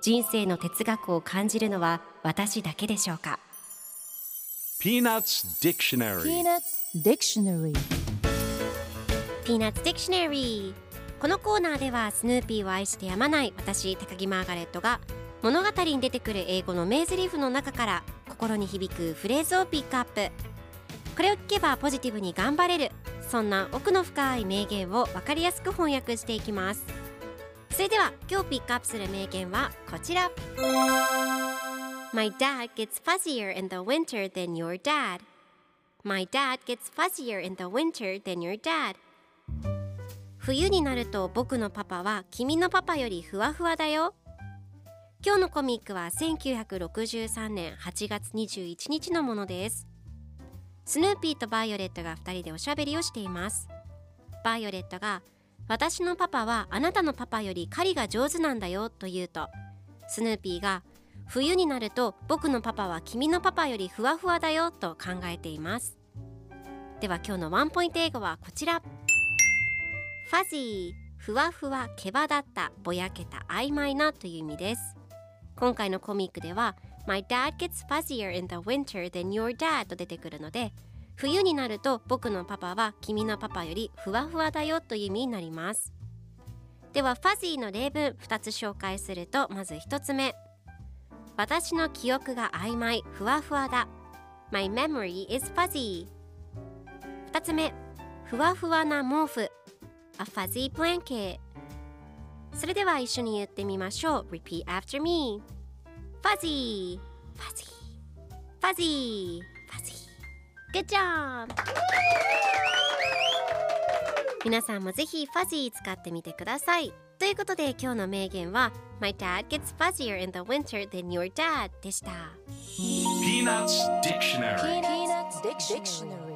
人生の哲学を感じるのは私だけでしょうか？Peanuts Dictionary. Peanuts Dictionary. Peanuts Dictionary このコーナーではスヌーピーを愛してやまない私高木マーガレットが物語に出てくる英語の名台詞の中から心に響くフレーズをピックアップ。これを聞けばポジティブに頑張れる。そんな奥の深い名言を分かりやすく翻訳していきますそれでは今日ピックアップする名言はこちら。My dad gets fuzzier in the winter than your dad. My dad gets fuzzier in the winter than your dad. 冬になると僕のパパは君のパパよりふわふわだよ。今日のコミックは1963年8月21日のものです。スヌーピーとバイオレットが2人でおしゃべりをしています。バイオレットが私のパパはあなたのパパより狩りが上手なんだよと言うとスヌーピーが冬になると僕のパパは君のパパよりふわふわだよと考えています。では今日のワンポイント英語はこちら fuzzy ふわふわ毛羽立ったぼやけた曖昧なという意味です。今回のコミックでは My dad gets fuzzier in the winter than your dad と出てくるので冬になると僕のパパは君のパパよりふわふわだよという意味になります。ではファジーの例文2つ紹介するとまず1つ目。私の記憶が曖昧ふわふわだ。My memory is fuzzy 2つ目。ふわふわな毛布。A fuzzy blanket それでは一緒に言ってみましょう。Repeat after me Fuzzy Fuzzy Fuzzy Fuzzy Good job 皆さんもぜひ Fuzzy 使ってみてくださいということで今日の名言は My dad gets fuzzier in the winter than your dad でした Peanuts Dictionary Peanuts Dictionary